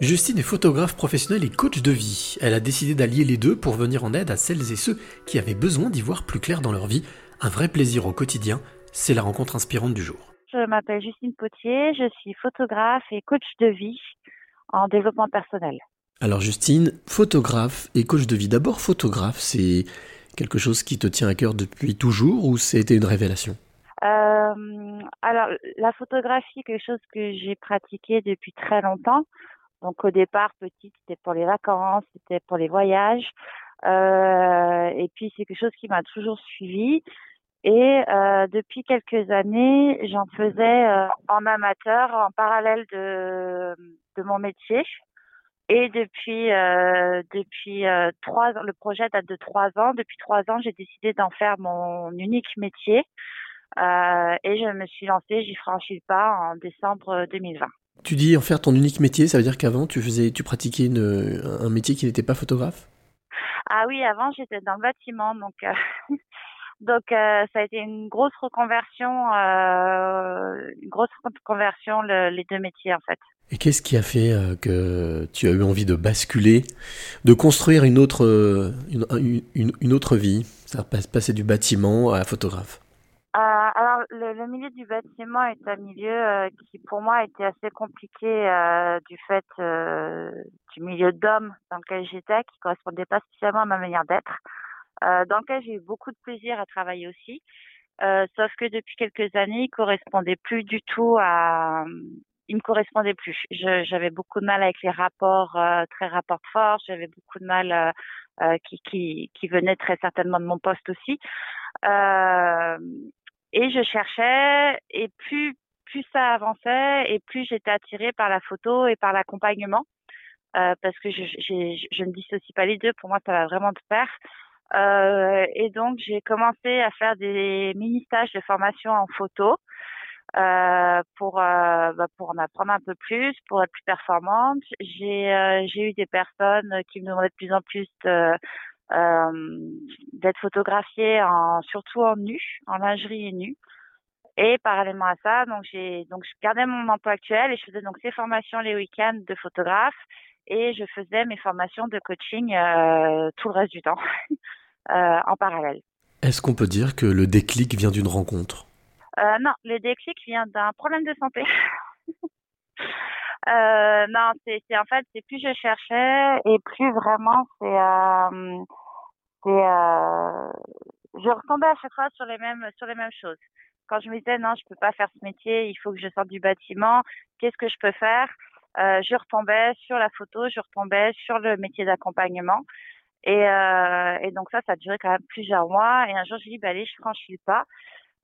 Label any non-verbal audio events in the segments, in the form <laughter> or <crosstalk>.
Justine est photographe professionnelle et coach de vie. Elle a décidé d'allier les deux pour venir en aide à celles et ceux qui avaient besoin d'y voir plus clair dans leur vie. Un vrai plaisir au quotidien, c'est la rencontre inspirante du jour. Je m'appelle Justine Potier, je suis photographe et coach de vie en développement personnel. Alors Justine, photographe et coach de vie. D'abord photographe, c'est quelque chose qui te tient à cœur depuis toujours ou c'était une révélation? Euh, Alors la photographie, quelque chose que j'ai pratiqué depuis très longtemps. Donc au départ, petite, c'était pour les vacances, c'était pour les voyages. Euh, et puis c'est quelque chose qui m'a toujours suivi. Et euh, depuis quelques années, j'en faisais euh, en amateur, en parallèle de, de mon métier. Et depuis euh, depuis euh, trois ans, le projet date de trois ans. Depuis trois ans, j'ai décidé d'en faire mon unique métier. Euh, et je me suis lancée, j'y franchis le pas en décembre 2020. Tu dis en faire ton unique métier, ça veut dire qu'avant tu faisais, tu pratiquais une, un métier qui n'était pas photographe? Ah oui, avant j'étais dans le bâtiment, donc euh, <laughs> donc euh, ça a été une grosse reconversion, euh, une grosse reconversion le, les deux métiers en fait. Et qu'est-ce qui a fait que tu as eu envie de basculer, de construire une autre, une, une, une autre vie, ça passer du bâtiment à photographe? Euh, le, milieu du bâtiment est un milieu euh, qui, pour moi, était assez compliqué euh, du fait euh, du milieu d'hommes dans lequel j'étais, qui correspondait pas spécialement à ma manière d'être, dans lequel j'ai eu beaucoup de plaisir à travailler aussi. sauf que depuis quelques années, il correspondait plus du tout à, il me correspondait plus. J'avais beaucoup de mal avec les rapports très rapports force. J'avais beaucoup de mal qui, qui, venaient très certainement de mon poste aussi. Et je cherchais, et plus plus ça avançait, et plus j'étais attirée par la photo et par l'accompagnement, euh, parce que je, ne dissocie pas les deux. Pour moi, ça va vraiment de pair. Euh, et donc, j'ai commencé à faire des mini stages de formation en photo euh, pour euh, bah, pour en apprendre un peu plus, pour être plus performante. J'ai euh, j'ai eu des personnes qui me demandaient de plus en plus de, d'être photographiée en surtout en nu, en lingerie et nu. Et parallèlement à ça, donc j'ai donc je gardais mon emploi actuel et je faisais donc ces formations les week-ends de photographe et je faisais mes formations de coaching euh, tout le reste du temps <laughs> euh, en parallèle. Est-ce qu'on peut dire que le déclic vient d'une rencontre? Euh, Non, le déclic vient d'un problème de santé. <laughs> Euh, non, c'est en fait, c'est plus je cherchais et plus vraiment c'est euh, c'est euh, je retombais à chaque fois sur les mêmes sur les mêmes choses. Quand je me disais non, je peux pas faire ce métier, il faut que je sorte du bâtiment. Qu'est-ce que je peux faire? Euh, Je retombais sur la photo, je retombais sur le métier d'accompagnement. Et, euh, et donc ça, ça a duré quand même plusieurs mois. Et un jour, je dis, bah allez, je franchis le pas.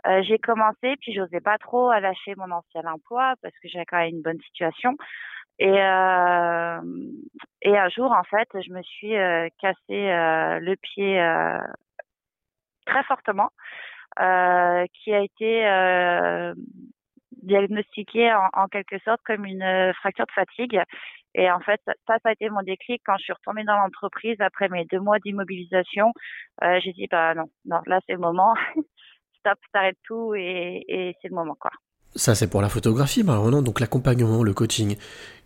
Euh, j'ai commencé, puis j'osais pas trop à lâcher mon ancien emploi parce que j'avais quand même une bonne situation. Et, euh, et un jour, en fait, je me suis euh, cassé euh, le pied euh, très fortement, euh, qui a été diagnostiqué en, en, quelque sorte comme une fracture de fatigue. Et en fait, ça, ça a été mon déclic quand je suis retournée dans l'entreprise après mes deux mois d'immobilisation. j'ai dit, bah non, non, là c'est le moment. <laughs> stop, t'arrêtes tout et, et c'est le moment quoi. Ça c'est pour la photographie, maintenant donc l'accompagnement, le coaching.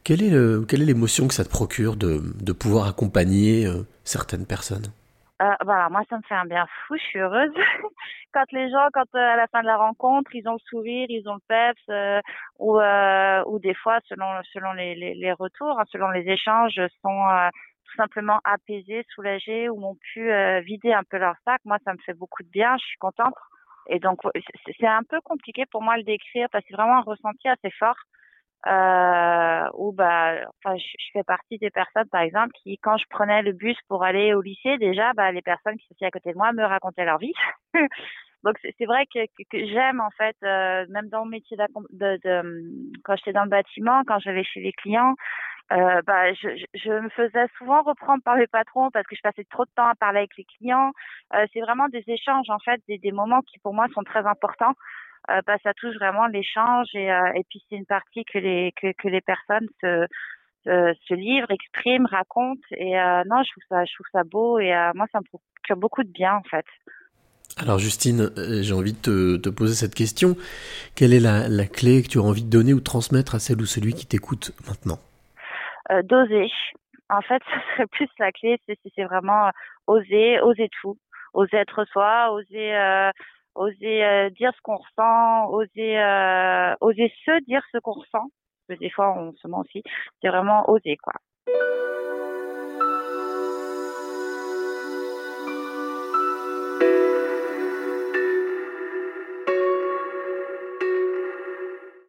Quelle est le, quelle est l'émotion que ça te procure de, de pouvoir accompagner euh, certaines personnes? Euh, voilà, moi ça me fait un bien fou, je suis heureuse. <laughs> quand les gens, quand euh, à la fin de la rencontre, ils ont le sourire, ils ont le peps, euh, ou ou des fois selon selon les, les, les retours, hein, selon les échanges, sont tout simplement apaisés, soulagés, ou ont pu vider un peu leur sac. Moi ça me fait beaucoup de bien, je suis contente. Et donc, c'est un peu compliqué pour moi de le décrire parce que c'est vraiment un ressenti assez fort. Euh, où bah, enfin, je, fais partie des personnes, par exemple, qui, quand je prenais le bus pour aller au lycée, déjà, bah, les personnes qui étaient à côté de moi me racontaient leur vie. <laughs> donc, c'est vrai que, j'aime, en fait, euh, même dans le métier de, de, de quand j'étais dans le bâtiment, quand j'allais chez les clients, euh, bah, je, je, me faisais souvent reprendre par les patrons parce que je passais trop de temps à parler avec les clients. Euh, c'est vraiment des échanges, en fait, des, des, moments qui pour moi sont très importants. Euh, bah, ça touche vraiment l'échange et, euh, et puis c'est une partie que les que, que les personnes se, se, se livrent, expriment, racontent. Et euh, non, je trouve ça je trouve ça beau et moi ça me procure beaucoup de bien en fait. Alors Justine, j'ai envie de te, te, poser cette question. Quelle est la, la clé que tu as envie de donner ou de transmettre à celle ou celui qui t'écoute maintenant? D'oser. En fait, <laughs> ce serait plus la clé, c'est vraiment oser, oser tout, oser être soi, oser oser dire ce qu'on ressent, oser oser se dire ce qu'on ressent. Parce que des fois, on se ment aussi. C'est vraiment oser, quoi.